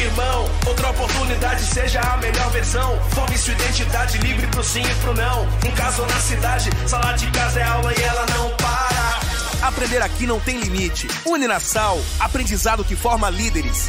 Irmão. Outra oportunidade, seja a melhor versão. Forme sua identidade livre pro sim e pro não. Um caso na cidade, sala de casa é aula e ela não para. Aprender aqui não tem limite. Uninasal, aprendizado que forma líderes.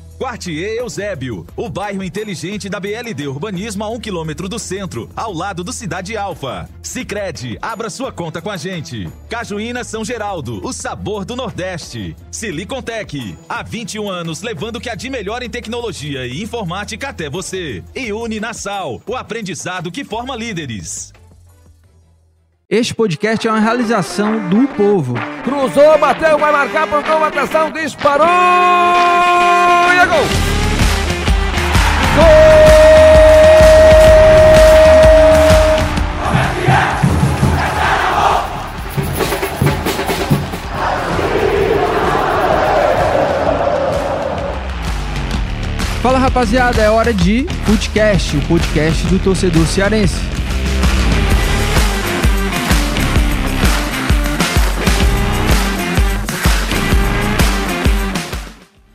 Quartier Eusébio, o bairro inteligente da BLD Urbanismo a um quilômetro do centro, ao lado do Cidade Alfa. Sicredi, abra sua conta com a gente. Cajuína São Geraldo, o sabor do Nordeste. Silicontech, há 21 anos levando o que há de melhor em tecnologia e informática até você. E Uninasal, o aprendizado que forma líderes. Este podcast é uma realização do povo. Cruzou, bateu, vai marcar, pontou, atenção, disparou! E é gol! Fala rapaziada, é hora de podcast, o podcast do torcedor cearense.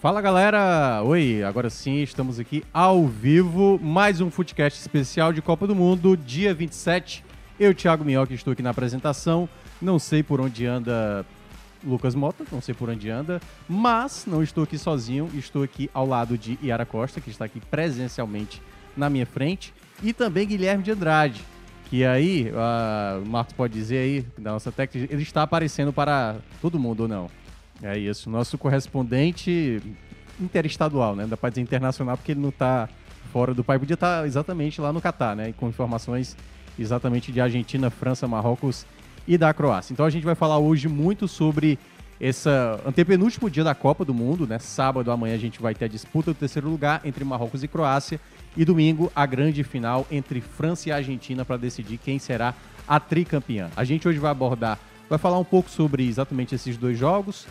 Fala galera, oi, agora sim estamos aqui ao vivo, mais um Footcast especial de Copa do Mundo, dia 27. Eu, Thiago Minhoca, estou aqui na apresentação, não sei por onde anda Lucas Mota, não sei por onde anda, mas não estou aqui sozinho, estou aqui ao lado de Yara Costa, que está aqui presencialmente na minha frente, e também Guilherme de Andrade, que aí, uh, o Marcos pode dizer aí, da nossa técnica, ele está aparecendo para todo mundo ou não? É isso, nosso correspondente interestadual, né? Dá pra dizer internacional porque ele não tá fora do país. Podia estar tá exatamente lá no Catar, né? Com informações exatamente de Argentina, França, Marrocos e da Croácia. Então a gente vai falar hoje muito sobre esse antepenúltimo dia da Copa do Mundo, né? Sábado amanhã a gente vai ter a disputa do terceiro lugar entre Marrocos e Croácia e domingo a grande final entre França e Argentina para decidir quem será a tricampeã. A gente hoje vai abordar, vai falar um pouco sobre exatamente esses dois jogos,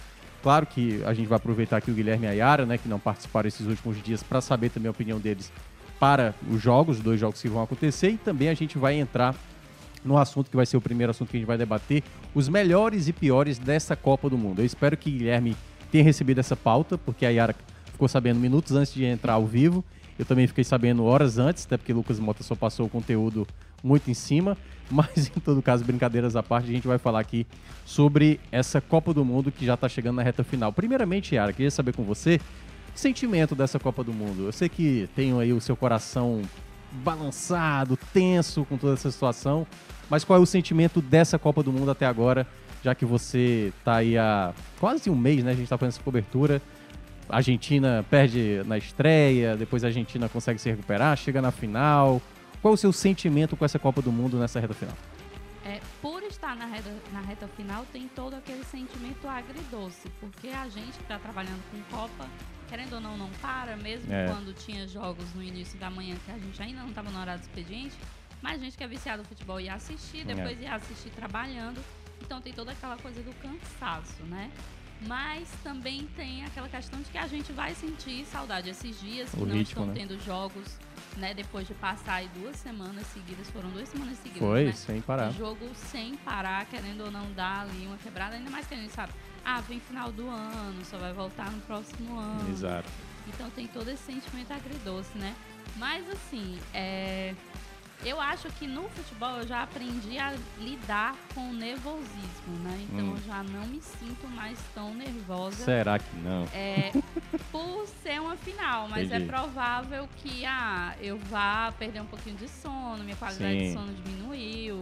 Claro que a gente vai aproveitar aqui o Guilherme e a Yara, né, que não participaram esses últimos dias, para saber também a opinião deles para os jogos, os dois jogos que vão acontecer, e também a gente vai entrar no assunto que vai ser o primeiro assunto que a gente vai debater, os melhores e piores dessa Copa do Mundo. Eu espero que Guilherme tenha recebido essa pauta, porque a Yara ficou sabendo minutos antes de entrar ao vivo. Eu também fiquei sabendo horas antes, até porque Lucas Mota só passou o conteúdo muito em cima. Mas, em todo caso, brincadeiras à parte, a gente vai falar aqui sobre essa Copa do Mundo que já está chegando na reta final. Primeiramente, Yara, queria saber com você o sentimento dessa Copa do Mundo. Eu sei que tem aí o seu coração balançado, tenso com toda essa situação, mas qual é o sentimento dessa Copa do Mundo até agora, já que você está aí há quase um mês, né? A gente está fazendo essa cobertura. A Argentina perde na estreia, depois a Argentina consegue se recuperar, chega na final. Qual é o seu sentimento com essa Copa do Mundo nessa reta final? É, por estar na reta, na reta final, tem todo aquele sentimento agridoce, porque a gente que está trabalhando com Copa, querendo ou não, não para, mesmo É. quando tinha jogos no início da manhã que a gente ainda não estava no horário do expediente, mas a gente que é viciado no futebol ia assistir, depois ia assistir trabalhando, então tem toda aquela coisa do cansaço, né? Mas também tem aquela questão de que a gente vai sentir saudade esses dias que O não ritmo, estão né? tendo jogos, né? Depois de passar aí duas semanas seguidas, foram duas semanas seguidas, Foi, né? sem parar. Jogo sem parar, querendo ou não dar ali uma quebrada, ainda mais que a gente sabe, ah, vem final do ano, só vai voltar no próximo ano. Exato. Então tem todo esse sentimento agridoce, né? Mas assim, é... eu acho que no futebol eu já aprendi a lidar com o nervosismo, né? Então Hum. eu já não me sinto mais tão nervosa. Será que não? É, por ser uma final, mas Entendi. é provável que ah, eu vá perder um pouquinho de sono, minha qualidade Sim. de sono diminuiu.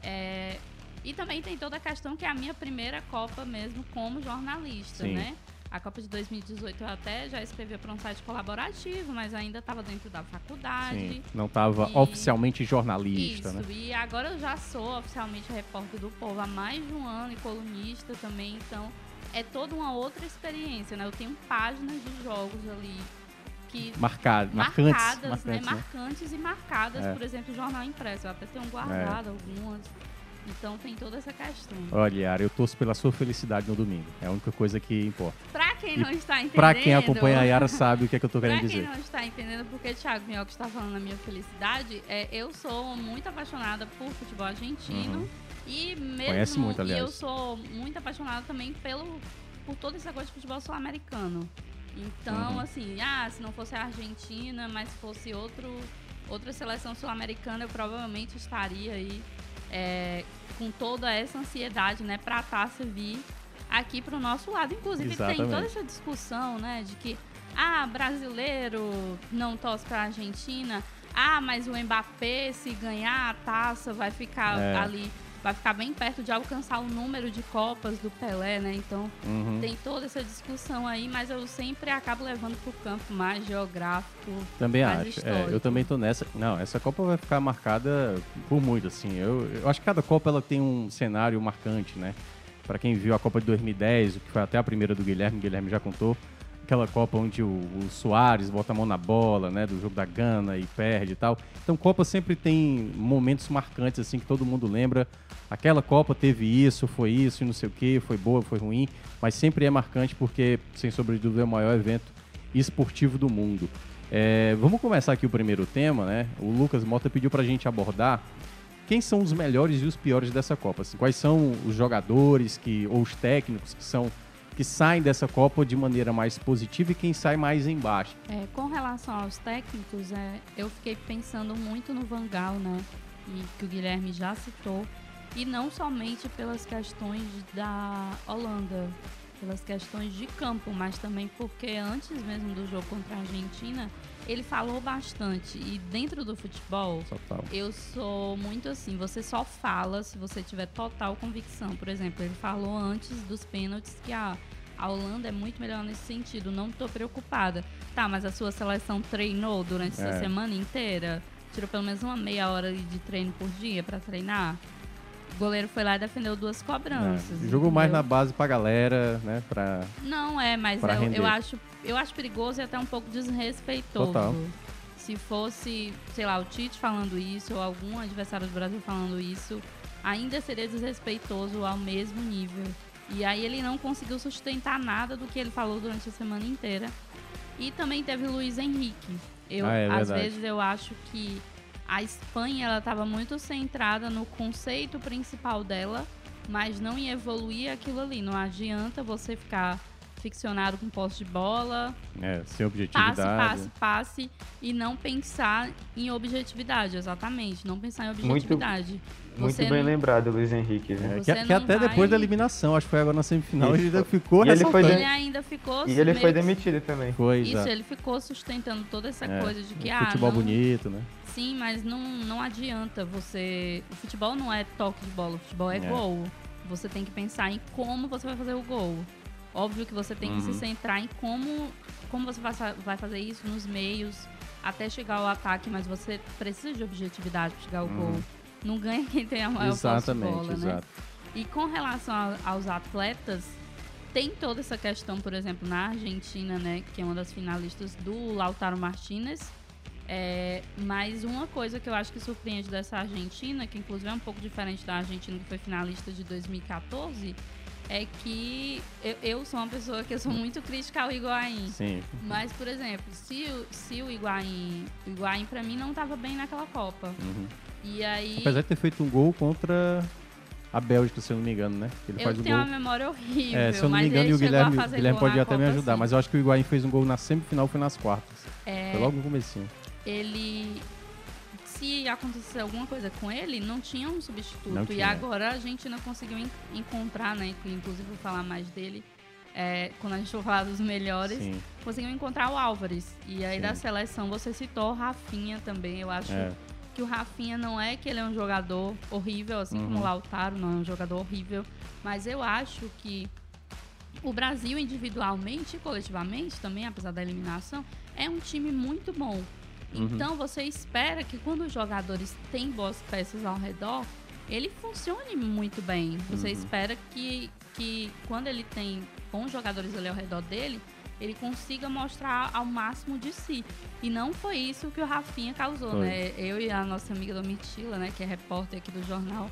É, e também tem toda a questão que é a minha primeira Copa mesmo como jornalista, Sim. né? A Copa de 2018 eu até já escrevia para um site colaborativo, mas ainda estava dentro da faculdade. Sim, não estava E- oficialmente jornalista, Isso, né? e agora eu já sou oficialmente repórter do Povo há mais de um ano e colunista também, então é toda uma outra experiência, né? Eu tenho páginas de jogos ali que Marcado, marcantes, marcadas, marcantes, né? né? Marcantes e marcadas, É. por exemplo, jornal impresso. Eu até tenho guardado algumas. Então tem toda essa questão. Olha, Yara, eu torço pela sua felicidade no domingo. É a única coisa que importa. Pra quem não está entendendo. Pra quem acompanha a Yara sabe o que é que eu tô querendo Pra quem dizer. não está entendendo porque Thiago Minhoca está falando da minha felicidade, é, eu sou muito apaixonada por futebol argentino. Uhum. E mesmo. Conhece muito, E aliás. eu sou muito apaixonada também pelo, por todo esse negócio de futebol sul-americano. Então, Uhum. assim, ah, se não fosse a Argentina, mas fosse outro, outra seleção sul-americana, eu provavelmente estaria aí é, com toda essa ansiedade, né, pra taça vir aqui pro nosso lado. Inclusive, tem Exatamente. toda essa discussão, né, de que, ah, brasileiro não torce pra Argentina, ah, mas o Mbappé, se ganhar a taça, vai ficar É. ali, vai ficar bem perto de alcançar o número de Copas do Pelé, né? Então, Uhum. tem toda essa discussão aí, mas eu sempre acabo levando pro campo mais geográfico. Também mais acho. É, eu também tô nessa. Não, essa Copa vai ficar marcada por muito, assim. Eu, eu acho que cada Copa ela tem um cenário marcante, né? Pra quem viu a Copa de 2010, que foi até a primeira do Guilherme, o Guilherme já contou. Aquela Copa onde o, o Soares bota a mão na bola, né? Do jogo da Gana e perde e tal. Então, Copa sempre tem momentos marcantes, assim, que todo mundo lembra. Aquela Copa teve isso, foi isso e não sei o que, foi boa, foi ruim. Mas sempre é marcante porque, sem sombra de dúvida, é o maior evento esportivo do mundo. É, vamos começar aqui o primeiro tema, né? O Lucas Mota pediu pra gente abordar quem são os melhores e os piores dessa Copa. Assim, quais são os jogadores que, ou os técnicos que são que saem dessa Copa de maneira mais positiva e quem sai mais embaixo. É, com relação aos técnicos, é, eu fiquei pensando muito no Vangal, né? E que o Guilherme já citou. E não somente pelas questões da Holanda, pelas questões de campo, mas também porque antes mesmo do jogo contra a Argentina, ele falou bastante. E dentro do futebol, Total. eu sou muito assim, você só fala se você tiver total convicção. Por exemplo, ele falou antes dos pênaltis que a, a Holanda é muito melhor nesse sentido, não tô preocupada. Tá, mas a sua seleção treinou durante essa É. semana inteira? Tirou pelo menos uma meia hora de treino por dia pra treinar? O goleiro foi lá e defendeu duas cobranças. É, jogou mais na base pra galera, né? Pra... Não é, mas eu, eu acho, eu acho perigoso e até um pouco desrespeitoso. Total. Se fosse, sei lá, o Tite falando isso ou algum adversário do Brasil falando isso, ainda seria desrespeitoso ao mesmo nível. E aí ele não conseguiu sustentar nada do que ele falou durante a semana inteira. E também teve o Luiz Henrique. Eu, Ah, é às vezes eu acho que a Espanha ela estava muito centrada no conceito principal dela, mas não em evoluir aquilo ali. Não adianta você ficar ficcionado com posse de bola, É, sem objetividade. passe, passe, passe e não pensar em objetividade, exatamente. Não pensar em objetividade. Muito Você bem não- lembrado, Luiz Henrique. viu? É, que, que até vai- depois da eliminação, acho que foi agora na semifinal, Isso. ele ainda ficou E ele foi. Ele ainda ficou E ele meio foi demitido também. Foi, Isso, ele ficou sustentando toda essa É, coisa de que ah, futebol não, bonito, né? Sim, mas não, não adianta você. O futebol não é toque de bola, o futebol é, É. gol. Você tem que pensar em como você vai fazer o gol. Óbvio que você tem que Uhum. se centrar em como, como você vai, vai fazer isso nos meios até chegar ao ataque, mas você precisa de objetividade para chegar ao Uhum. gol. Não ganha quem tem a maior posse de Exatamente, bola, né? exato. E com relação a- aos atletas, tem toda essa questão, por exemplo, na Argentina, né, que é uma das finalistas do Lautaro Martinez. É, mas uma coisa que eu acho que surpreende dessa Argentina, que inclusive é um pouco diferente da Argentina que foi finalista de 2014, é que eu, eu sou uma pessoa que eu sou muito crítica ao Higuaín. Sim. Mas, por exemplo, se, o- se o Higuaín, o Higuaín pra mim não estava bem naquela Copa. Uhum. E aí... Apesar de ter feito um gol contra a Bélgica, se eu não me engano, né? Ele Eu faz o tenho gol. uma memória horrível. É, se eu não me engano, e o Guilherme, Guilherme pode até me Copa, ajudar, sim. mas eu acho que o Higuaín fez um gol na semifinal, foi nas quartas. É, Foi logo no comecinho. Ele se acontecer alguma coisa com ele, não tinha um substituto. Não E tinha. agora a gente não conseguiu en- encontrar, né? Inclusive vou falar mais dele. é, quando a gente for falar dos melhores, Sim. conseguiu encontrar o Álvares. E aí Sim. da seleção você citou o Rafinha também. Eu acho É. que o Rafinha não é que ele é um jogador horrível, assim como Uhum. o Lautaro não é um jogador horrível. Mas eu acho que o Brasil, individualmente e coletivamente, também, apesar da eliminação, é um time muito bom. Uhum. Então você espera que quando os jogadores têm boas peças ao redor, ele funcione muito bem. Você Uhum. espera que, que quando ele tem bons jogadores ali ao redor dele, ele consiga mostrar ao máximo de si. E não foi isso que o Rafinha causou, Foi. né? Eu e a nossa amiga Domitila, né, que é repórter aqui do jornal,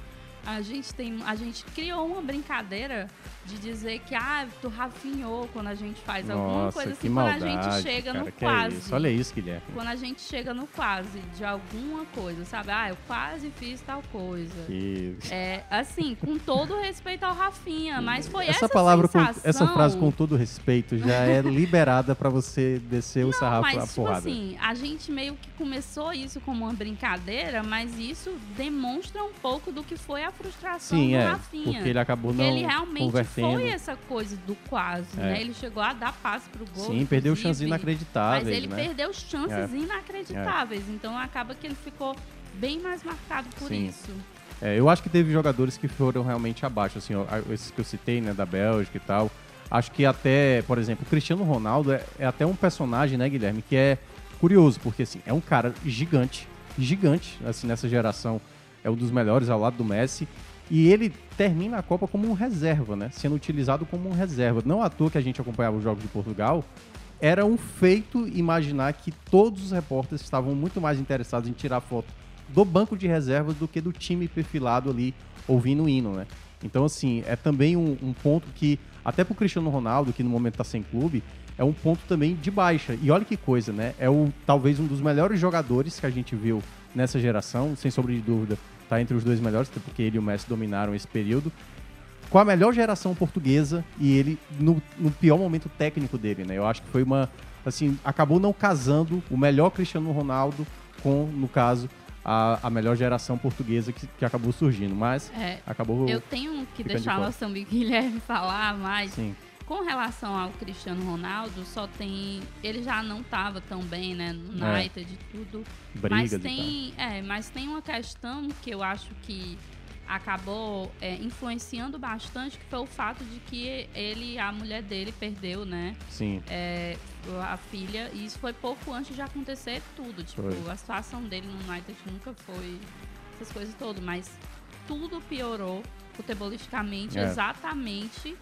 a gente tem, a gente criou uma brincadeira de dizer que ah, tu rafinhou quando a gente faz alguma Nossa, coisa que assim, quando a gente chega cara, no é quase. isso? Olha isso, Guilherme. Quando a gente chega no quase de alguma coisa, sabe? Ah, eu quase fiz tal coisa. Que- É, assim, com todo respeito ao Rafinha, mas foi essa, Essa palavra, com, sensação, essa frase com todo respeito, já é liberada pra você descer o sarrafo mas, a tipo porrada. assim, a gente meio que começou isso como uma brincadeira, mas isso demonstra um pouco do que foi a frustração Sim, do é, Rafinha. porque ele acabou não ele realmente foi essa coisa do quase, É. né? Ele chegou a dar passe pro gol. Sim, perdeu chances inacreditáveis, Mas ele né? perdeu chances É. inacreditáveis. Então acaba que ele ficou bem mais marcado por Sim. isso. É, eu acho que teve jogadores que foram realmente abaixo, assim, ó, esses que eu citei, né, da Bélgica e tal. Acho que até, por exemplo, o Cristiano Ronaldo é, é até um personagem, né, Guilherme, que é curioso, porque assim, é um cara gigante, gigante, assim, nessa geração, é um dos melhores ao lado do Messi, e ele termina a Copa como um reserva, né, sendo utilizado como um reserva. Não à toa que a gente acompanhava os jogos de Portugal, era um feito imaginar que todos os repórteres estavam muito mais interessados em tirar foto do banco de reservas do que do time perfilado ali ouvindo o hino, né? Então, assim, é também um, um ponto que, até pro Cristiano Ronaldo, que no momento tá sem clube, é um ponto também de baixa. E olha que coisa, né? É o, talvez um dos melhores jogadores que a gente viu nessa geração, sem sombra de dúvida, tá entre os dois melhores, porque ele e o Messi dominaram esse período. Com a melhor geração portuguesa e ele no, no pior momento técnico dele, né? Eu acho que foi uma. Assim, acabou não casando o melhor Cristiano Ronaldo com, no caso, a, a melhor geração portuguesa que, que acabou surgindo. Mas É, acabou. Eu tenho que deixar nosso amigo Guilherme falar, mas Sim. Com relação ao Cristiano Ronaldo, só tem. Ele já não estava tão bem, né? No É. United e tudo. Brigas mas tem. É, mas tem uma questão que eu acho que acabou é, influenciando bastante, que foi o fato de que ele, a mulher dele, perdeu, né? Sim. é, a filha, e isso foi pouco antes de acontecer tudo. Tipo, Foi. a situação dele no United nunca foi essas coisas todas, mas tudo piorou futebolisticamente É. exatamente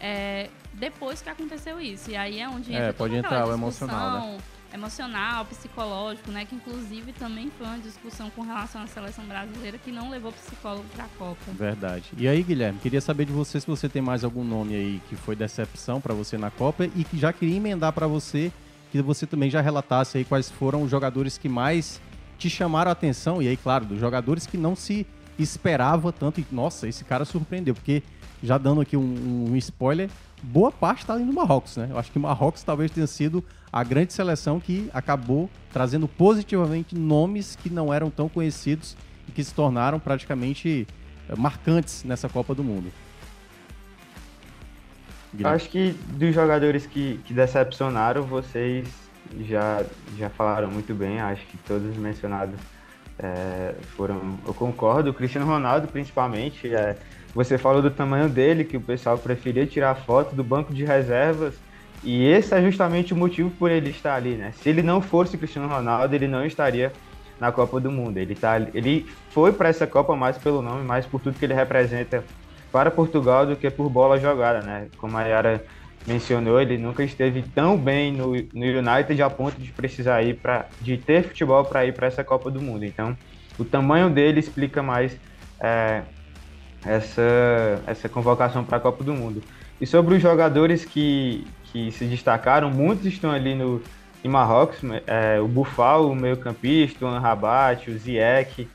é, depois que aconteceu isso. E aí é onde É, entra pode toda aquela entrar o emocional, né? emocional, psicológico, né? Que inclusive também foi uma discussão com relação à seleção brasileira que não levou psicólogo pra Copa. Verdade. E aí, Guilherme, queria saber de você se você tem mais algum nome aí que foi decepção pra você na Copa e que já queria emendar pra você que você também já relatasse aí quais foram os jogadores que mais te chamaram a atenção, e aí, claro, dos jogadores que não se esperava tanto. E, nossa, esse cara surpreendeu, porque, já dando aqui um, um spoiler, boa parte está ali no Marrocos, né? Eu acho que o Marrocos talvez tenha sido a grande seleção que acabou trazendo positivamente nomes que não eram tão conhecidos e que se tornaram praticamente eh, marcantes nessa Copa do Mundo. Acho que dos jogadores que, que decepcionaram, vocês já, já falaram muito bem. Acho que todos mencionados é, foram. Eu concordo. O Cristiano Ronaldo, principalmente. É, você falou do tamanho dele, que o pessoal preferia tirar foto do banco de reservas. E esse é justamente o motivo por ele estar ali, né? Se ele não fosse Cristiano Ronaldo, ele não estaria na Copa do Mundo. Ele, tá, ele foi para essa Copa mais pelo nome, mais por tudo que ele representa para Portugal do que por bola jogada, né? Como a Yara mencionou, ele nunca esteve tão bem no, no United a ponto de precisar ir para de ter futebol para ir para essa Copa do Mundo. Então, o tamanho dele explica mais é, essa essa convocação para a Copa do Mundo. E sobre os jogadores que, que se destacaram, muitos estão ali no em Marrocos, é, o Bufal, o meio-campista, o Anrabat, o Ziyech,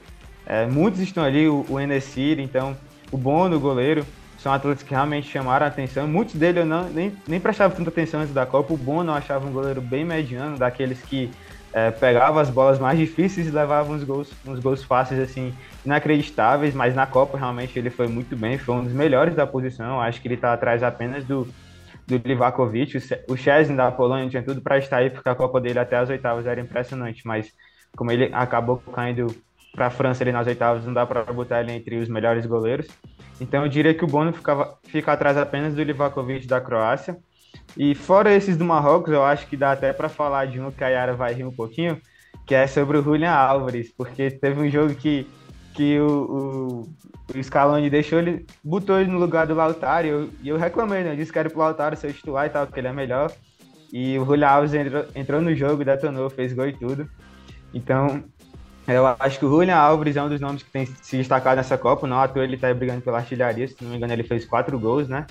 é, muitos estão ali, o, o Enesir, então o Bono, o goleiro, são atletas que realmente chamaram a atenção. Muitos deles eu não, nem, nem prestava tanta atenção antes da Copa. O Bono eu achava um goleiro bem mediano, daqueles que é, pegava as bolas mais difíceis e levava uns gols, uns gols fáceis, assim, inacreditáveis, mas na Copa realmente ele foi muito bem, foi um dos melhores da posição. Acho que ele está atrás apenas do, do Livakovic. O Chesney da Polônia tinha tudo para estar aí, porque a Copa dele até as oitavas era impressionante, mas como ele acabou caindo para a França ali nas oitavas, não dá para botar ele entre os melhores goleiros. Então eu diria que o Bono ficava, fica atrás apenas do Livakovic da Croácia. E fora esses do Marrocos, eu acho que dá até para falar de um que a Yara vai rir um pouquinho, que é sobre o Julian Álvares, porque teve um jogo que, que o, o, o Scaloni deixou ele, botou ele no lugar do Lautaro, e eu, eu reclamei, né? Eu disse que era pro Lautaro ser titular e tal, que ele é melhor. E o Julian Alves entrou, entrou no jogo, detonou, fez gol e tudo. Então, eu acho que o Julian Alves é um dos nomes que tem se destacado nessa Copa. Não à toa ele está brigando pela artilharia, se não me engano, ele fez quatro gols, né?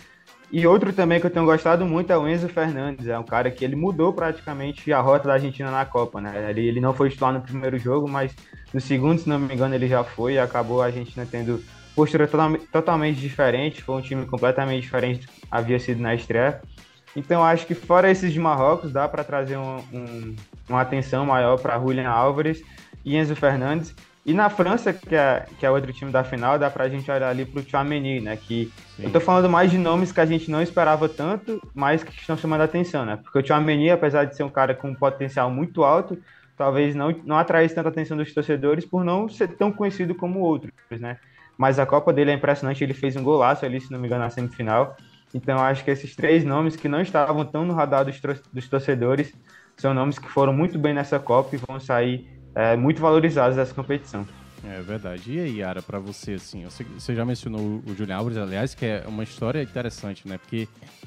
E outro também que eu tenho gostado muito é o Enzo Fernandes. É um cara que ele mudou praticamente a rota da Argentina na Copa, né? Ele, ele não foi titular no primeiro jogo, mas no segundo, se não me engano, ele já foi e acabou a Argentina tendo postura totalmente diferente. Foi um time completamente diferente do que havia sido na estreia. Então acho que fora esses de Marrocos, dá para trazer um, um, uma atenção maior para Julian Álvares e Enzo Fernandes. E na França, que é, que é outro time da final, dá pra gente olhar ali pro Chouameni, né? Que Sim. eu tô falando mais de nomes que a gente não esperava tanto, mas que estão chamando a atenção, né? Porque o Chouameni, apesar de ser um cara com um potencial muito alto, talvez não, não atraísse tanta atenção dos torcedores por não ser tão conhecido como outros, né? Mas a Copa dele é impressionante, ele fez um golaço ali, se não me engano, na semifinal. Então acho que esses três nomes que não estavam tão no radar dos, dos torcedores são nomes que foram muito bem nessa Copa e vão sair é, muito valorizados dessa competição. É verdade. E aí, Yara, para você, assim, você já mencionou o Julian Alves, aliás, que é uma história interessante, né? Porque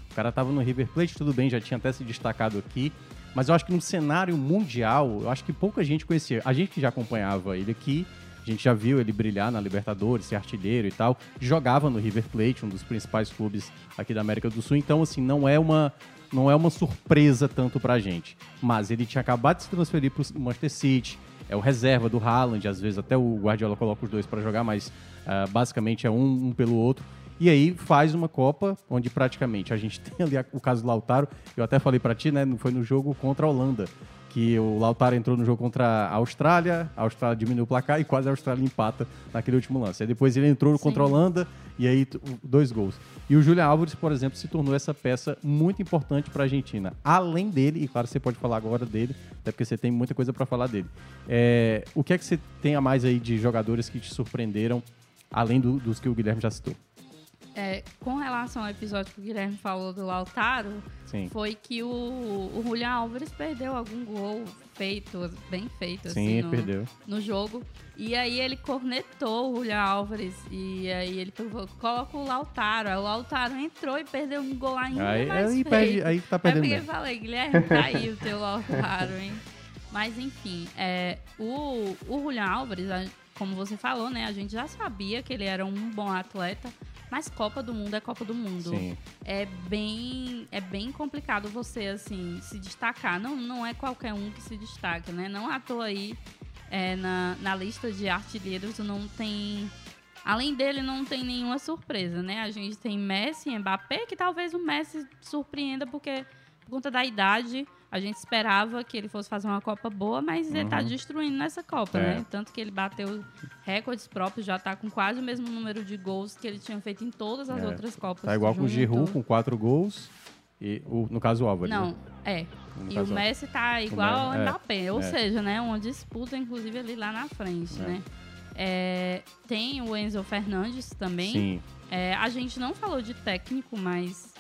o cara tava no River Plate, tudo bem, já tinha até se destacado aqui, mas eu acho que no cenário mundial, eu acho que pouca gente conhecia. A gente que já acompanhava ele aqui, a gente já viu ele brilhar na Libertadores, ser artilheiro e tal, jogava no River Plate, um dos principais clubes aqui da América do Sul, então, assim, não é uma não é uma surpresa tanto pra gente. Mas ele tinha acabado de se transferir pro Manchester City, é o reserva do Haaland, às vezes até o Guardiola coloca os dois para jogar, mas uh, basicamente é um, um, pelo outro. E aí faz uma Copa onde praticamente a gente tem ali o caso do Lautaro, eu até falei para ti, né, foi no jogo contra a Holanda, que o Lautaro entrou no jogo contra a Austrália, a Austrália diminuiu o placar e quase a Austrália empata naquele último lance. Aí depois ele entrou Sim. contra a Holanda e aí dois gols. E o Julian Álvares, por exemplo, se tornou essa peça muito importante para a Argentina. Além dele, e claro, você pode falar agora dele, até porque você tem muita coisa para falar dele. É, o que é que você tem a mais aí de jogadores que te surpreenderam, além do, dos que o Guilherme já citou? É, com relação ao episódio que o Guilherme falou do Lautaro, Sim. foi que o, o Julian Álvares perdeu algum gol feito, bem feito, Sim, assim, no, perdeu. no jogo. E aí ele cornetou o Julian Álvares e aí ele coloca o Lautaro. Aí o Lautaro entrou e perdeu um gol ainda aí, mais aí, perde, aí tá perdendo. É porque eu falei, Guilherme, tá aí o teu Lautaro, hein? Mas enfim, é, o, o Julian Álvares, como você falou, né? A gente já sabia que ele era um bom atleta, mas Copa do Mundo é Copa do Mundo. Sim. É bem, é bem complicado você, assim, se destacar. Não, não é qualquer um que se destaca, né? Não à toa aí é, na, na lista de artilheiros não tem. Além dele, não tem nenhuma surpresa, né? A gente tem Messi e Mbappé, que talvez o Messi surpreenda, porque por conta da idade, a gente esperava que ele fosse fazer uma Copa boa, mas ele tá Uhum. destruindo nessa Copa, É. né? Tanto que ele bateu recordes próprios, já tá com quase o mesmo número de gols que ele tinha feito em todas as É. outras Copas. Tá igual com o junto. Giroud, com quatro gols. E, o, no caso, o Álvares. Não, né? é. No E o Messi tá igual ao é, Mbappé, ou é. seja, né, uma disputa inclusive ali lá na frente, É. né? É, tem o Enzo Fernandes também. Sim. A gente não falou de técnico, mas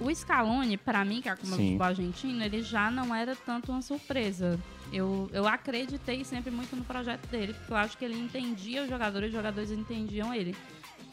o Scaloni, pra mim, que é como o argentino, ele já não era tanto uma surpresa. Eu, eu acreditei sempre muito no projeto dele, porque eu acho que ele entendia os jogadores os jogadores entendiam ele.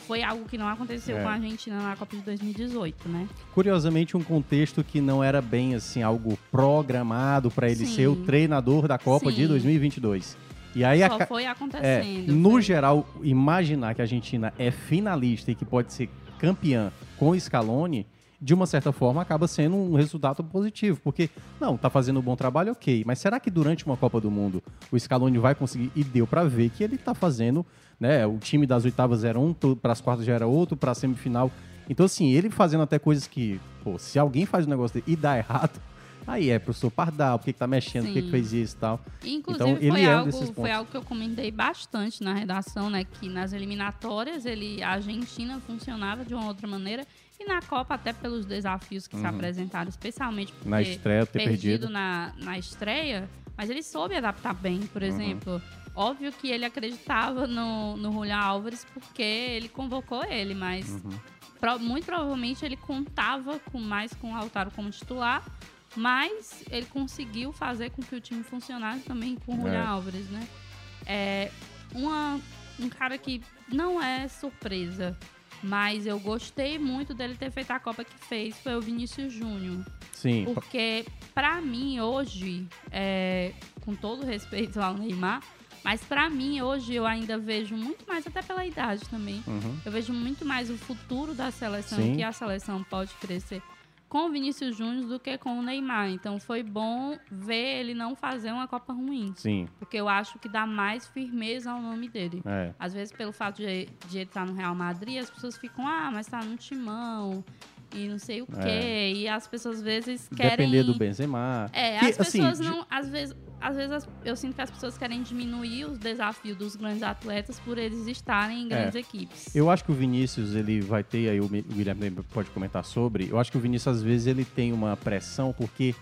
Foi algo que não aconteceu É. com a Argentina na Copa de 2018, né? Curiosamente, um contexto que não era bem assim algo programado para ele Sim. ser o treinador da Copa de Sim. 2022. E aí Só aca- foi é, acontecendo. no foi- geral, imaginar que a Argentina é finalista e que pode ser campeã com o Scaloni, de uma certa forma, acaba sendo um resultado positivo. Porque, não, tá fazendo um bom trabalho, ok. Mas será que durante uma Copa do Mundo o Scaloni vai conseguir? E deu para ver que ele tá fazendo, né? O time das oitavas era um, para as quartas já era outro, para a semifinal. Então, assim, ele fazendo até coisas que, pô, se alguém faz um negócio dele e dá errado, aí é professor Pardal, por que, que tá mexendo, por que, fez isso e tal. Inclusive, então, ele foi, é algo, foi algo que eu comentei bastante na redação, né? Que nas eliminatórias ele, a Argentina funcionava de uma outra maneira. E na Copa, até pelos desafios que se Uhum. apresentaram, especialmente porque Na estreia, ter perdido. Na, na estreia, mas ele soube adaptar bem, por Uhum. exemplo. Óbvio que ele acreditava no, no Julián Álvares porque ele convocou ele, mas Uhum. pro- muito provavelmente ele contava com mais com o Lautaro como titular, mas ele conseguiu fazer com que o time funcionasse também com o Julián É. Álvares, né? É uma, um cara que não é surpresa, mas eu gostei muito dele ter feito a Copa que fez, foi o Vinícius Júnior. Sim. Porque, pra mim, hoje, é, com todo respeito ao Neymar, mas pra mim, hoje, eu ainda vejo muito mais, até pela idade também, Uhum. eu vejo muito mais o futuro da seleção, Sim. que a seleção pode crescer com o Vinícius Júnior do que com o Neymar. Então foi bom ver ele não fazer uma Copa ruim. Sim. Porque eu acho que dá mais firmeza ao nome dele. É. Às vezes, pelo fato de, de ele estar no Real Madrid, as pessoas ficam, ah, mas tá no timão e não sei o quê. É. E as pessoas às vezes querem. Depender do Benzema. É, Que, as assim, pessoas de- não. Às vezes, às vezes eu sinto que as pessoas querem diminuir os desafios dos grandes atletas por eles estarem em grandes É. equipes. Eu acho que o Vinícius, ele vai ter, aí o o Guilherme pode comentar sobre, eu acho que o Vinícius, às vezes, ele tem uma pressão, porque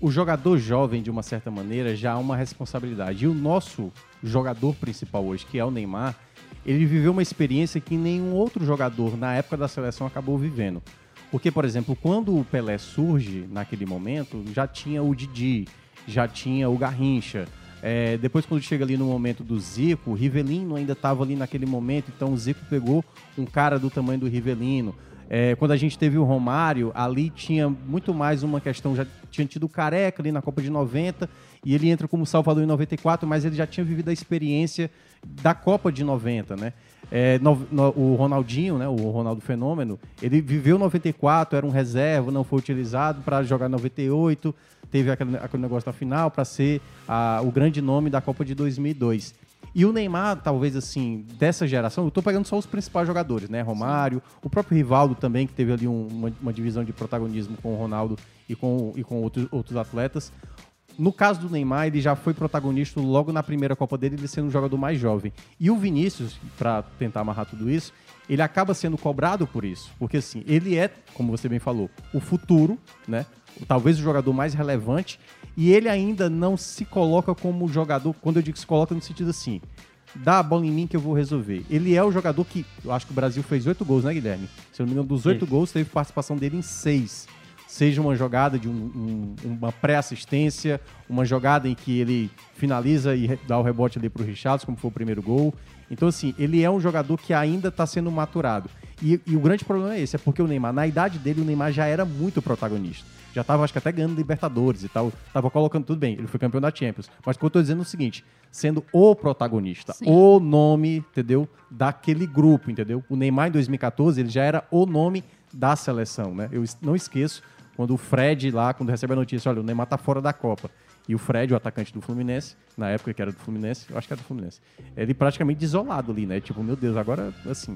o jogador jovem, de uma certa maneira, já há uma responsabilidade. E o nosso jogador principal hoje, que é o Neymar, ele viveu uma experiência que nenhum outro jogador, na época da seleção, acabou vivendo. Porque, por exemplo, quando o Pelé surge, naquele momento, já tinha o Didi, já tinha o Garrincha, é, depois, quando chega ali no momento do Zico, o Rivelino ainda estava ali naquele momento, então o Zico pegou um cara do tamanho do Rivelino. É, quando a gente teve o Romário, ali tinha muito mais uma questão, já tinha tido o Careca ali na Copa de 90, e ele entra como Salvador em 94, mas ele já tinha vivido a experiência da Copa de 90, né? É, no- no- o Ronaldinho, né, o Ronaldo Fenômeno, ele viveu 94, era um reserva, não foi utilizado para jogar 98, teve aquele, aquele negócio na final para ser a- o grande nome da Copa de 2002. E o Neymar, talvez assim, dessa geração, eu tô pegando só os principais jogadores, né? Romário, o próprio Rivaldo também, que teve ali um- uma, uma divisão de protagonismo com o Ronaldo e com, e com outros, outros atletas. No caso do Neymar, ele já foi protagonista logo na primeira Copa dele, ele sendo um jogador mais jovem. E o Vinícius, para tentar amarrar tudo isso, ele acaba sendo cobrado por isso. Porque assim, ele é, como você bem falou, o futuro, né? Talvez o jogador mais relevante. E ele ainda não se coloca como jogador, quando eu digo se coloca no sentido assim, dá a bola em mim que eu vou resolver. Ele é o jogador que, eu acho que o Brasil fez oito gols, né, Guilherme? Se eu não me engano, dos oito gols, teve participação dele em seis seja uma jogada de um- um- uma pré-assistência, uma jogada em que ele finaliza e dá o rebote ali para o Richards, como foi o primeiro gol. Então, assim, ele é um jogador que ainda está sendo maturado. E, e o grande problema é esse, é porque o Neymar, na idade dele, o Neymar já era muito protagonista. Já estava, acho que até ganhando Libertadores e tal. Tava colocando tudo bem, ele foi campeão da Champions. Mas o que eu tô dizendo é o seguinte, sendo o protagonista, Sim. o nome, entendeu? Daquele grupo, entendeu? O Neymar em 2014, ele já era o nome da seleção, né? Eu não esqueço quando o Fred lá, quando recebe a notícia, olha, o Neymar tá fora da Copa. E o Fred, o atacante do Fluminense, na época que era do Fluminense, eu acho que era do Fluminense, ele praticamente isolado ali, né? Tipo, meu Deus, agora, assim,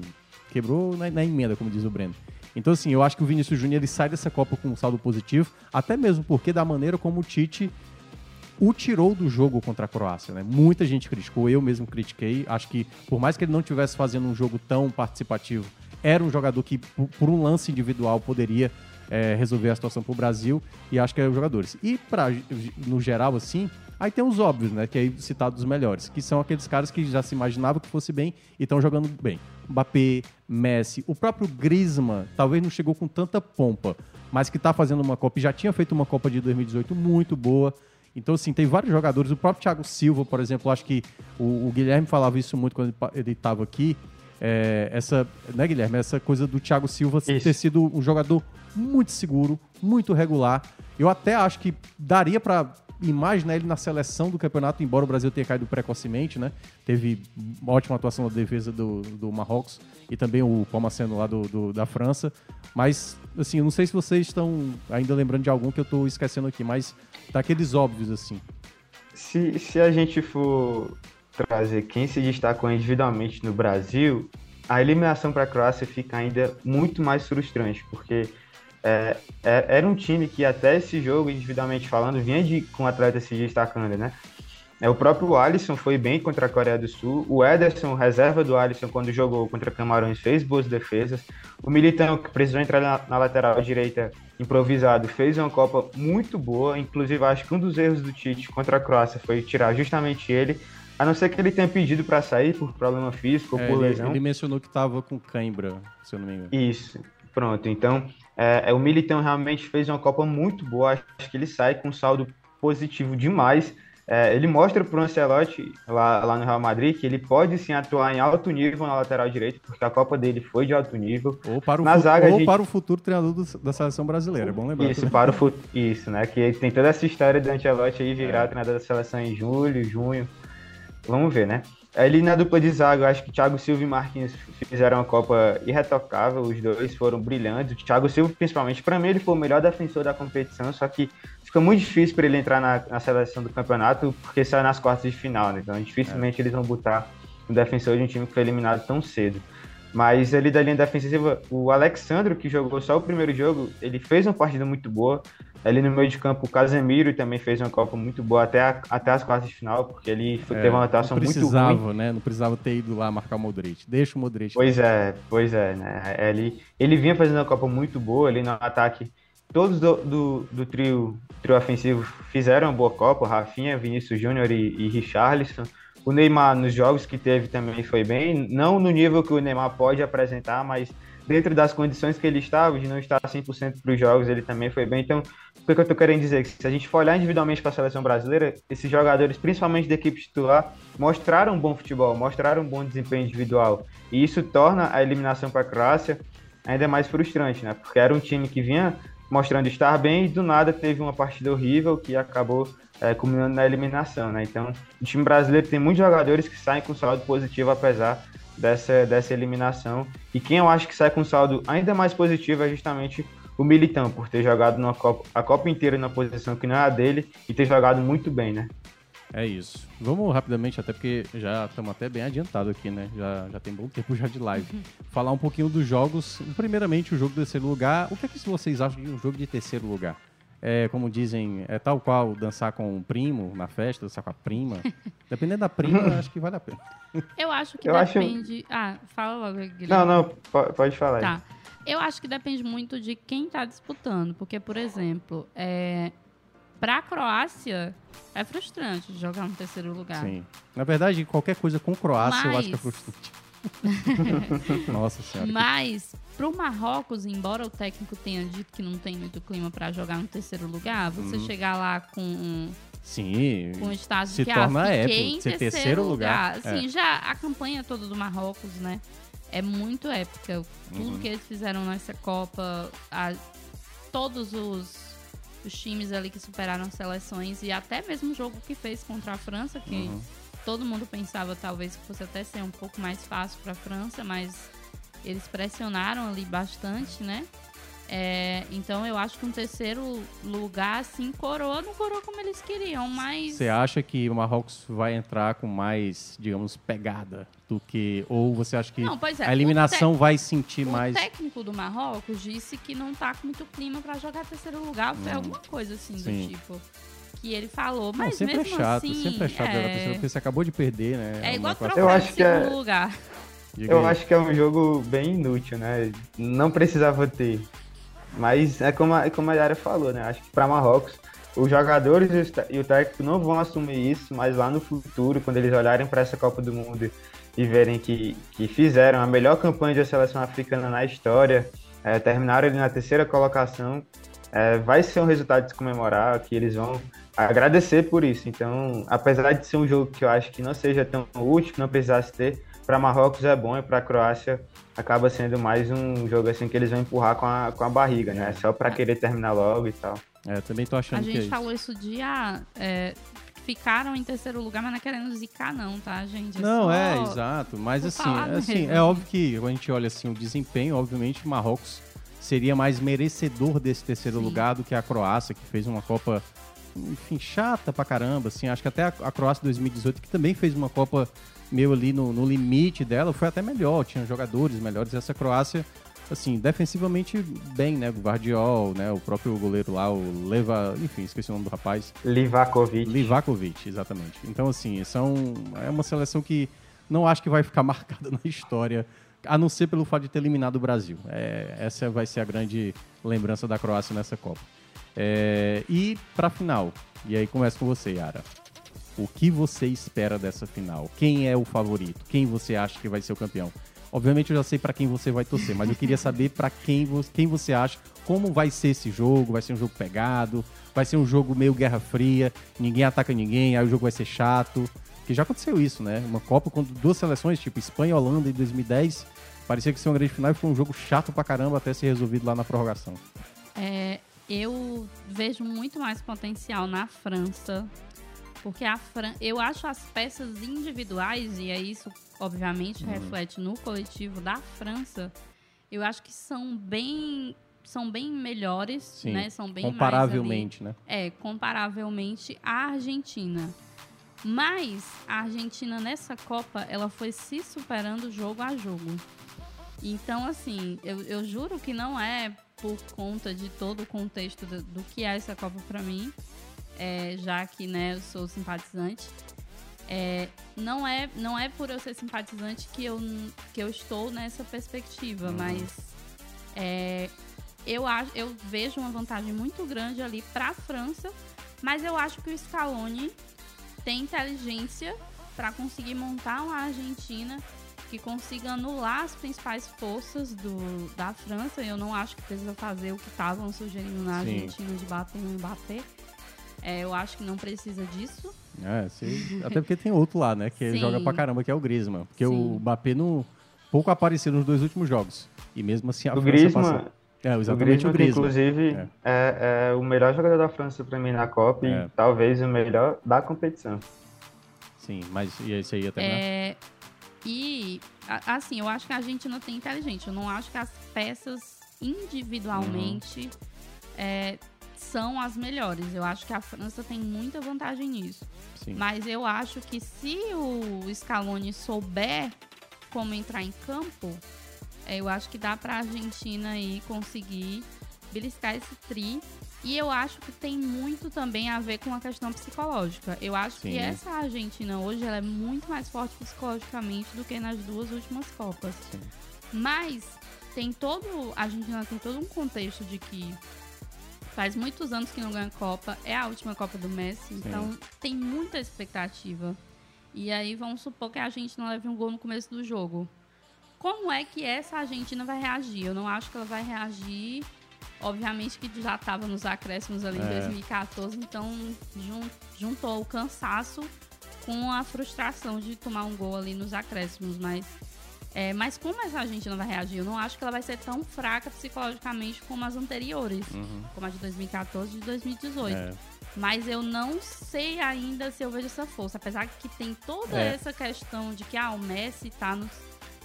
quebrou na, na emenda, como diz o Breno. Então, assim, eu acho que o Vinícius Júnior ele sai dessa Copa com um saldo positivo, até mesmo porque da maneira como o Tite o tirou do jogo contra a Croácia, né? Muita gente criticou, eu mesmo critiquei. Acho que, por mais que ele não estivesse fazendo um jogo tão participativo, era um jogador que, por, por um lance individual, poderia é, resolver a situação para o Brasil. E acho que é os jogadores. E, no geral, assim, aí tem os óbvios, né? Que aí citados os melhores, que são aqueles caras que já se imaginava que fosse bem e estão jogando bem. Mbappé, Messi, o próprio Griezmann, talvez não chegou com tanta pompa, mas que está fazendo uma Copa, e já tinha feito uma Copa de 2018 muito boa. Então, assim, tem vários jogadores. O próprio Thiago Silva, por exemplo, acho que o, o Guilherme falava isso muito quando ele estava aqui. É, essa, né, Guilherme? Essa coisa do Thiago Silva isso. ter sido um jogador muito seguro, muito regular. Eu até acho que daria para imaginar ele na seleção do campeonato, embora o Brasil tenha caído precocemente, né? Teve uma ótima atuação na defesa do, do Marrocos e também o Palmaceno lá do, do, da França. Mas, assim, eu não sei se vocês estão ainda lembrando de algum que eu estou esquecendo aqui, mas daqueles óbvios, assim. Se, se a gente for trazer quem se destacou individualmente no Brasil, a eliminação para a Croácia fica ainda muito mais frustrante, porque é, é, era um time que até esse jogo, individualmente falando, vinha de, com atletas se destacando, né? É, o próprio Alisson foi bem contra a Coreia do Sul. O Ederson, reserva do Alisson, quando jogou contra Camarões, fez boas defesas. O Militão, que precisou entrar na, na, lateral direita improvisado, fez uma Copa muito boa. Inclusive, acho que um dos erros do Tite contra a Croácia foi tirar justamente ele. A não ser que ele tenha pedido para sair por problema físico ou é, por ele, lesão. Ele mencionou que estava com cãibra, se eu não me engano. Isso. Pronto, então é, é, o Militão realmente fez uma Copa muito boa. Acho que ele sai com um saldo positivo demais. É, ele mostra para o Ancelotti, lá, lá no Real Madrid, que ele pode sim atuar em alto nível na lateral direita, porque a Copa dele foi de alto nível. Ou para o, na zaga, ou gente... para o futuro treinador do, da seleção brasileira, é bom lembrar. Isso, para o fut... Isso, né? Que tem toda essa história do Ancelotti aí virar é. treinador da seleção em julho, junho. Vamos ver, né? Ali na dupla de zaga, eu acho que Thiago Silva e Marquinhos fizeram uma Copa irretocável, os dois foram brilhantes. O Thiago Silva, principalmente, para mim, ele foi o melhor defensor da competição, só que fica muito difícil para ele entrar na, na, seleção do campeonato, porque sai nas quartas de final, né? Então, dificilmente é. eles vão botar um defensor de um time que foi eliminado tão cedo. Mas ali da linha defensiva, o Alexandro, que jogou só o primeiro jogo, ele fez uma partida muito boa. Ali no meio de campo, o Casemiro também fez uma Copa muito boa até, a, até as quartas de final, porque ele é, teve uma atuação muito ruim. Não precisava, né? Não precisava ter ido lá marcar o Modric. Deixa o Modric. Pois é, pois é, né? Ele, ele vinha fazendo uma Copa muito boa ali no ataque. Todos do, do, do trio, trio ofensivo fizeram uma boa Copa, Rafinha, Vinícius Júnior e, e Richarlison. O Neymar, nos jogos que teve, também foi bem. Não no nível que o Neymar pode apresentar, mas dentro das condições que ele estava, de não estar 100% para os jogos, ele também foi bem. Então, o que eu estou querendo dizer? É que se a gente for olhar individualmente para a seleção brasileira, esses jogadores, principalmente da equipe titular, mostraram um bom futebol, mostraram um bom desempenho individual. E isso torna a eliminação para a Croácia ainda mais frustrante, né? Porque era um time que vinha mostrando estar bem e do nada teve uma partida horrível que acabou é, culminando na eliminação, né? Então, o time brasileiro tem muitos jogadores que saem com saldo positivo apesar dessa, dessa eliminação. E quem eu acho que sai com saldo ainda mais positivo é justamente o Militão, por ter jogado na Copa, a Copa inteira na posição que não é a dele e ter jogado muito bem, né? É isso. Vamos rapidamente, até porque já estamos até bem adiantado aqui, né? Já, já tem bom tempo já de live. Falar um pouquinho dos jogos. Primeiramente, o jogo de terceiro lugar. O que é que vocês acham de um jogo de terceiro lugar? É, como dizem, é tal qual dançar com o primo na festa, dançar com a prima. Dependendo da prima, acho que vale a pena. Eu acho que Eu depende. Acho... Ah, fala logo, Guilherme. Não, não, pode falar. Tá. Eu acho que depende muito de quem está disputando. Porque, por exemplo, é... para a Croácia, é frustrante jogar no terceiro lugar. Sim. Na verdade, qualquer coisa com Croácia Mas... eu acho que é frustrante. Nossa senhora. Mas pro Marrocos, embora o técnico tenha dito que não tem muito clima para jogar no terceiro lugar, você hum. chegar lá com um Sim. Com o estágio se que torna ah, épico, em terceiro, terceiro lugar. lugar. Sim, é. já a campanha toda do Marrocos, né? É muito épica. Tudo uhum. que eles fizeram nessa Copa, a, todos os, os times ali que superaram seleções e até mesmo o jogo que fez contra a França, que uhum todo mundo pensava talvez que fosse até ser um pouco mais fácil para a França, mas eles pressionaram ali bastante, né? É, então eu acho que um terceiro lugar, assim, coroa, não coroa como eles queriam, mas. Você acha que o Marrocos vai entrar com mais, digamos, pegada do que. Ou você acha que Não, pois é, a eliminação o te- vai sentir o mais. técnico do Marrocos disse que não tá com muito clima pra jogar terceiro lugar, foi Hum. alguma coisa assim Sim. do tipo. Que ele falou, Não, mas sempre é mesmo chato, assim, sempre é chato é, terceiro, porque você acabou de perder, né? É igual trocar Eu acho que é- segundo lugar. Diga Eu aí. acho que é um jogo bem inútil, né? Não precisava ter. Mas é como a, como a Yara falou, né? Acho que para Marrocos, os jogadores e e o técnico não vão assumir isso, mas lá no futuro, quando eles olharem para essa Copa do Mundo e verem que, que fizeram a melhor campanha da seleção africana na história, é, terminaram ali na terceira colocação, é, vai ser um resultado de se comemorar, que eles vão agradecer por isso. Então, apesar de ser um jogo que eu acho que não seja tão útil, que não precisasse ter, para Marrocos é bom e para a Croácia acaba sendo mais um jogo assim que eles vão empurrar com a, com a barriga, né? Só para querer terminar logo e tal. É, também tô achando A que é gente isso. falou isso de ah, é, ficaram em terceiro lugar, mas não é querendo zicar, não, tá, gente? Não, só é, exato. Mas assim, é, assim, é óbvio que quando a gente olha assim, o desempenho, obviamente, o Marrocos seria mais merecedor desse terceiro lugar do que a Croácia, que fez uma Copa, enfim, chata pra caramba. Assim, acho que até a, Croácia 2018, que também fez uma Copa meio ali no, no limite dela, foi até melhor, tinha jogadores melhores. Essa Croácia, assim, defensivamente bem, né? O Guardiol, né? O próprio goleiro lá, o Leva, enfim, esqueci o nome do rapaz. Livakovic. Livakovic, exatamente. Então, assim, são, é uma seleção que não acho que vai ficar marcada na história, a não ser pelo fato de ter eliminado o Brasil. É, essa vai ser a grande lembrança da Croácia nessa Copa. É, e para final, e aí começa com você, Yara. O que você espera dessa final? Quem é o favorito? Quem você acha que vai ser o campeão? Obviamente eu já sei para quem você vai torcer, mas eu queria saber para quem, vo- quem você acha, como vai ser esse jogo, vai ser um jogo pegado, vai ser um jogo meio Guerra Fria, ninguém ataca ninguém, aí o jogo vai ser chato. Porque já aconteceu isso, né? Uma Copa com duas seleções, tipo Espanha e Holanda em 2010, parecia que ia ser uma grande final e foi um jogo chato pra caramba até ser resolvido lá na prorrogação. É, eu vejo muito mais potencial na França, porque a Fran... eu acho as peças individuais, e é isso, obviamente, Uhum. reflete no coletivo da França, eu acho que são bem são bem melhores, Sim, né? São bem mais comparavelmente, ali- né? É, comparavelmente à Argentina. Mas a Argentina nessa Copa, ela foi se superando jogo a jogo. Então, assim, eu, eu juro que não é por conta de todo o contexto do, do que é essa Copa pra mim, é, já que né, eu sou simpatizante. É, não, é, não é por eu ser simpatizante que eu, que eu estou nessa perspectiva, mas é, eu, acho, eu vejo uma vantagem muito grande ali para a França, mas eu acho que o Scaloni tem inteligência para conseguir montar uma Argentina que consiga anular as principais forças do, da França. Eu não acho que precisa fazer o que estavam sugerindo na Sim. Argentina de bater no Mbappé. É, eu acho que não precisa disso. É, sim. até porque tem outro lá, né? Que Sim. joga pra caramba, que é o Griezmann. Porque Sim. o Mbappé não, pouco apareceu nos dois últimos jogos. E mesmo assim a O França Griezmann, passou. É, o exatamente o Griezmann, que, Griezmann. inclusive, É. é. é o melhor jogador da França pra mim na Copa É. e talvez o melhor da competição. Sim, mas e esse aí ia terminar? E, a- assim, eu acho que a Argentina tem inteligente. Eu não acho que as peças individualmente é, são as melhores. Eu acho que a França tem muita vantagem nisso. Sim. Mas eu acho que se o Scaloni souber como entrar em campo, é, eu acho que dá pra Argentina aí conseguir beliscar esse tri. E eu acho que tem muito também a ver com a questão psicológica. Eu acho Sim. que essa Argentina hoje ela é muito mais forte psicologicamente do que nas duas últimas Copas. Mas tem todo. A Argentina tem todo um contexto de que faz muitos anos que não ganha Copa, é a última Copa do Messi, então tem muita expectativa. E aí vamos supor que a Argentina leve um gol no começo do jogo. Como é que essa Argentina vai reagir? Eu não acho que ela vai reagir. Obviamente que já estava nos acréscimos ali em É. 2014, então jun- juntou o cansaço com a frustração de tomar um gol ali nos acréscimos, mas é, mas como essa Argentina vai reagir? Eu não acho que ela vai ser tão fraca psicologicamente como as anteriores, Uhum. como a de 2014 e de 2018. É. Mas eu não sei ainda se eu vejo essa força, apesar que tem toda É. essa questão de que ah, o Messi tá no,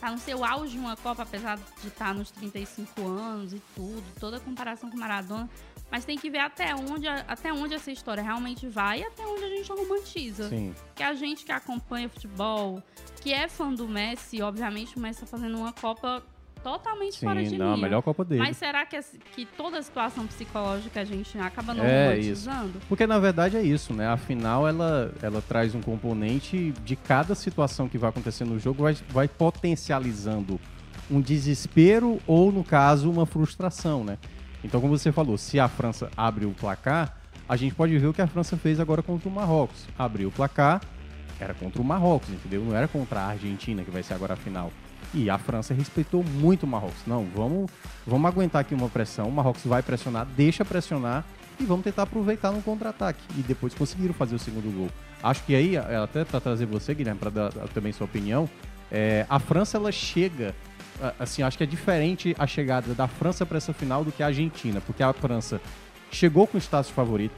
tá no seu auge de uma Copa, apesar de estar nos 35 anos e tudo, toda a comparação com Maradona. Mas tem que ver até onde, até onde essa história realmente vai e até onde a gente romantiza. Sim. Que a gente que acompanha futebol, que é fã do Messi, obviamente o Messi tá fazendo uma Copa totalmente Sim, fora de não, linha. melhor Copa dele. Mas será que, que toda a situação psicológica a gente acaba não É isso. romantizando? Porque na verdade é isso, né? Afinal, ela, ela traz um componente de cada situação que vai acontecer no jogo, vai, vai potencializando um desespero ou, no caso, uma frustração, né? Então, como você falou, se a França abre o placar, a gente pode ver o que a França fez agora contra o Marrocos. Abriu o placar, era contra o Marrocos, entendeu? Não era contra a Argentina, que vai ser agora a final. E a França respeitou muito o Marrocos. Não, vamos, vamos aguentar aqui uma pressão. O Marrocos vai pressionar, deixa pressionar e vamos tentar aproveitar no contra-ataque. E depois conseguiram fazer o segundo gol. Acho que aí, é, até para trazer você, Guilherme, para dar também sua opinião, é, a França ela chega, assim, acho que é diferente a chegada da França para essa final do que a Argentina, porque a França chegou com o status favorito,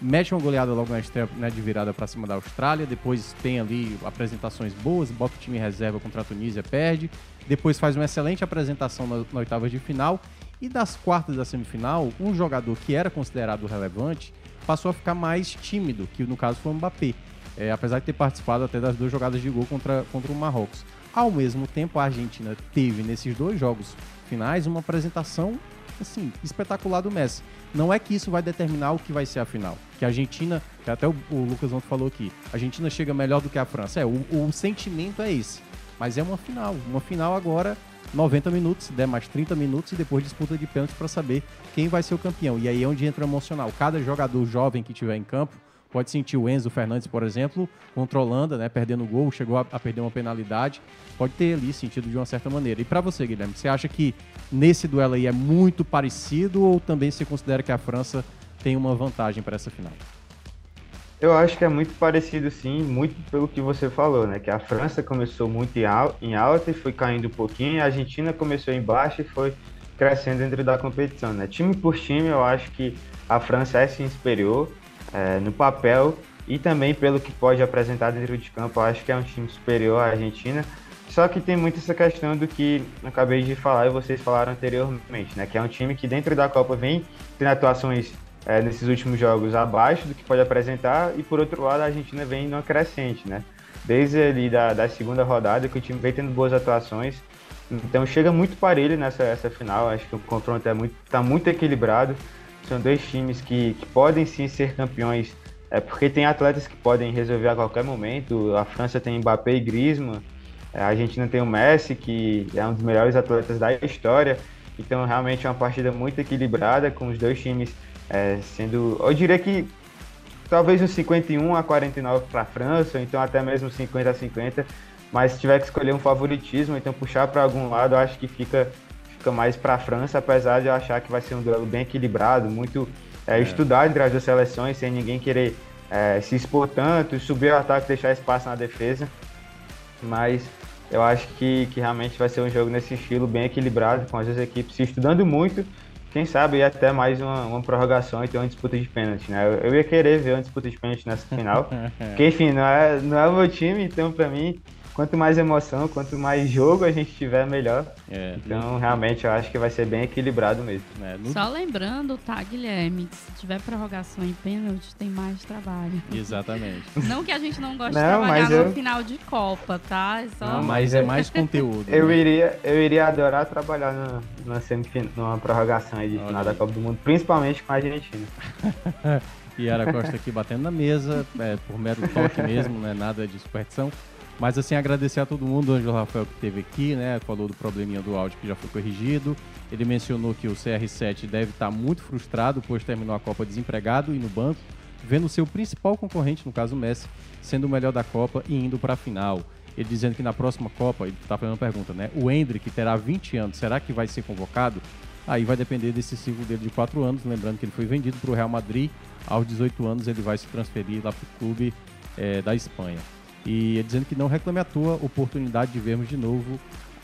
mete uma goleada logo na estreia né, de virada para cima da Austrália, depois tem ali apresentações boas, bota o time em reserva contra a Tunísia, perde, depois faz uma excelente apresentação na, na oitava de final, e das quartas da semifinal, um jogador que era considerado relevante passou a ficar mais tímido, que no caso foi o Mbappé, é, apesar de ter participado até das duas jogadas de gol contra, contra o Marrocos. Ao mesmo tempo, a Argentina teve nesses dois jogos finais uma apresentação assim, espetacular do Messi. Não é que isso vai determinar o que vai ser a final. Que a Argentina, que até o, Lucas ontem falou aqui, a Argentina chega melhor do que a França. É, o, o sentimento é esse. Mas é uma final. Uma final agora, 90 minutos, se der mais 30 minutos e depois disputa de pênalti para saber quem vai ser o campeão. E aí é onde entra o emocional. Cada jogador jovem que tiver em campo pode sentir o Enzo Fernandes, por exemplo, controlando, né, perdendo o gol, chegou a, a perder uma penalidade, pode ter ali sentido de uma certa maneira. E para você, Guilherme, você acha que nesse duelo aí é muito parecido ou também você considera que a França tem uma vantagem para essa final? Eu acho que é muito parecido, sim, muito pelo que você falou, né? Que a França começou muito em al- em alta e foi caindo um pouquinho, a Argentina começou em baixa e foi crescendo dentro da competição, né? Time por time, eu acho que a França é sim superior é, no papel e também pelo que pode apresentar dentro de campo, acho que é um time superior à Argentina. Só que tem muito essa questão do que eu acabei de falar e vocês falaram anteriormente, né? Que é um time que dentro da Copa vem tendo atuações é, nesses últimos jogos abaixo do que pode apresentar e por outro lado a Argentina vem numa crescente, né? Desde ali da, da segunda rodada que o time vem tendo boas atuações, então chega muito parelho nessa essa final, acho que o confronto é muito, tá muito equilibrado, são dois times que, que podem sim ser campeões, é porque tem atletas que podem resolver a qualquer momento, a França tem Mbappé e Griezmann, a Argentina tem o Messi, que é um dos melhores atletas da história, então realmente é uma partida muito equilibrada, com os dois times é, sendo, eu diria que talvez um 51 a 49 para a França, ou então até mesmo 50 a 50, mas se tiver que escolher um favoritismo, então puxar para algum lado, acho que fica, fica mais para a França, apesar de eu achar que vai ser um duelo bem equilibrado, muito é, estudado entre as duas seleções, sem ninguém querer é, se expor tanto, subir o ataque, deixar espaço na defesa, mas eu acho que, que realmente vai ser um jogo nesse estilo bem equilibrado, com as duas equipes se estudando muito, quem sabe ir até mais uma, uma prorrogação e ter uma disputa de pênalti, né? Eu, eu ia querer ver uma disputa de pênalti nessa final, porque enfim, não é, não é o meu time, então para mim, quanto mais emoção, quanto mais jogo a gente tiver, melhor. É, então realmente eu acho que vai ser bem equilibrado mesmo. Só lembrando, tá, Guilherme, que se tiver prorrogação em pênalti, tem mais trabalho. Exatamente. Não que a gente não goste Não, de trabalhar no eu- final de Copa, tá? É só... Não, mas é mais conteúdo. Eu né? iria, eu iria adorar trabalhar na, na semifin- numa prorrogação aí de final da Copa do Mundo, principalmente com a Argentina. Yara Costa aqui batendo na mesa, é, por mero toque mesmo, não é nada de superstição. Mas assim, agradecer a todo mundo, o Ângelo Rafael que esteve aqui, né? Falou do probleminha do áudio que já foi corrigido. Ele mencionou que o CR7 deve estar muito frustrado, pois terminou a Copa desempregado e no banco, vendo seu principal concorrente, no caso o Messi, sendo o melhor da Copa e indo para a final. Ele dizendo que na próxima Copa, ele está fazendo uma pergunta, né? O Hendrick terá 20 anos, será que vai ser convocado? Aí vai depender desse ciclo dele de 4 anos. Lembrando que ele foi vendido para o Real Madrid. Aos 18 anos ele vai se transferir lá para o clube eh, da Espanha. E ele dizendo que não reclame à toa oportunidade de vermos de novo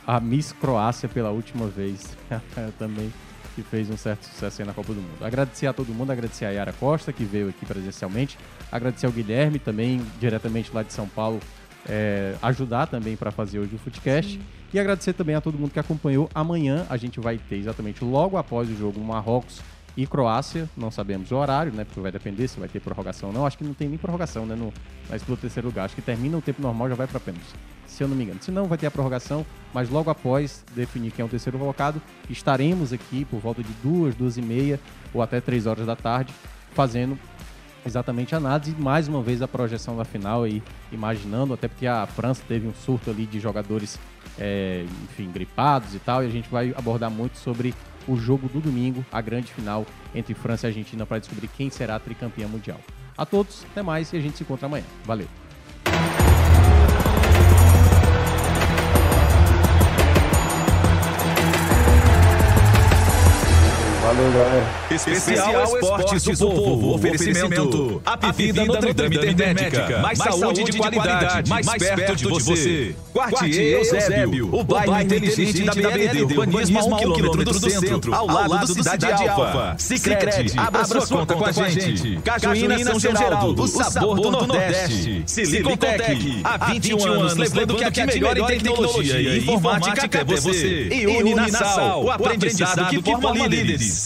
a Miss Croácia pela última vez. Também que fez um certo sucesso aí na Copa do Mundo. Agradecer a todo mundo, agradecer a Yara Costa, que veio aqui presencialmente, agradecer ao Guilherme, também diretamente lá de São Paulo, é, ajudar também para fazer hoje o Footcast. E agradecer também a todo mundo que acompanhou. Amanhã a gente vai ter exatamente logo após o jogo Marrocos e Croácia. Não sabemos o horário, né? Porque vai depender se vai ter prorrogação ou não. Acho que não tem nem prorrogação, né? No, mas pelo terceiro lugar. Acho que termina o tempo normal já vai para pênaltis. Se eu não me engano. Se não, vai ter a prorrogação. Mas logo após definir quem é o terceiro colocado, estaremos aqui por volta de duas, duas e meia ou até três horas da tarde fazendo exatamente a análise e mais uma vez a projeção da final aí, imaginando, até porque a França teve um surto ali de jogadores, é, enfim, gripados e tal, e a gente vai abordar muito sobre o jogo do domingo, a grande final entre França e Argentina para descobrir quem será a tricampeã mundial. A todos, até mais e a gente se encontra amanhã. Valeu! Valeu, galera. Especial Esportes do Povo. Oferecimento. A Vida Notre Dame Intermédica. Mais saúde de qualidade. Mais perto de você. Quartier Eusébio. O bairro inteligente da BND. Urbanismo a um quilômetro do centro. Ao lado do Cidade Alfa. Sicredi. Abra sua conta com a gente. Cajuína São Geraldo. O sabor do Nordeste. Silicontec. Há 21 anos levando o que aqui melhor em tecnologia e informática até você. E Uninasal. O aprendizado que forma líderes.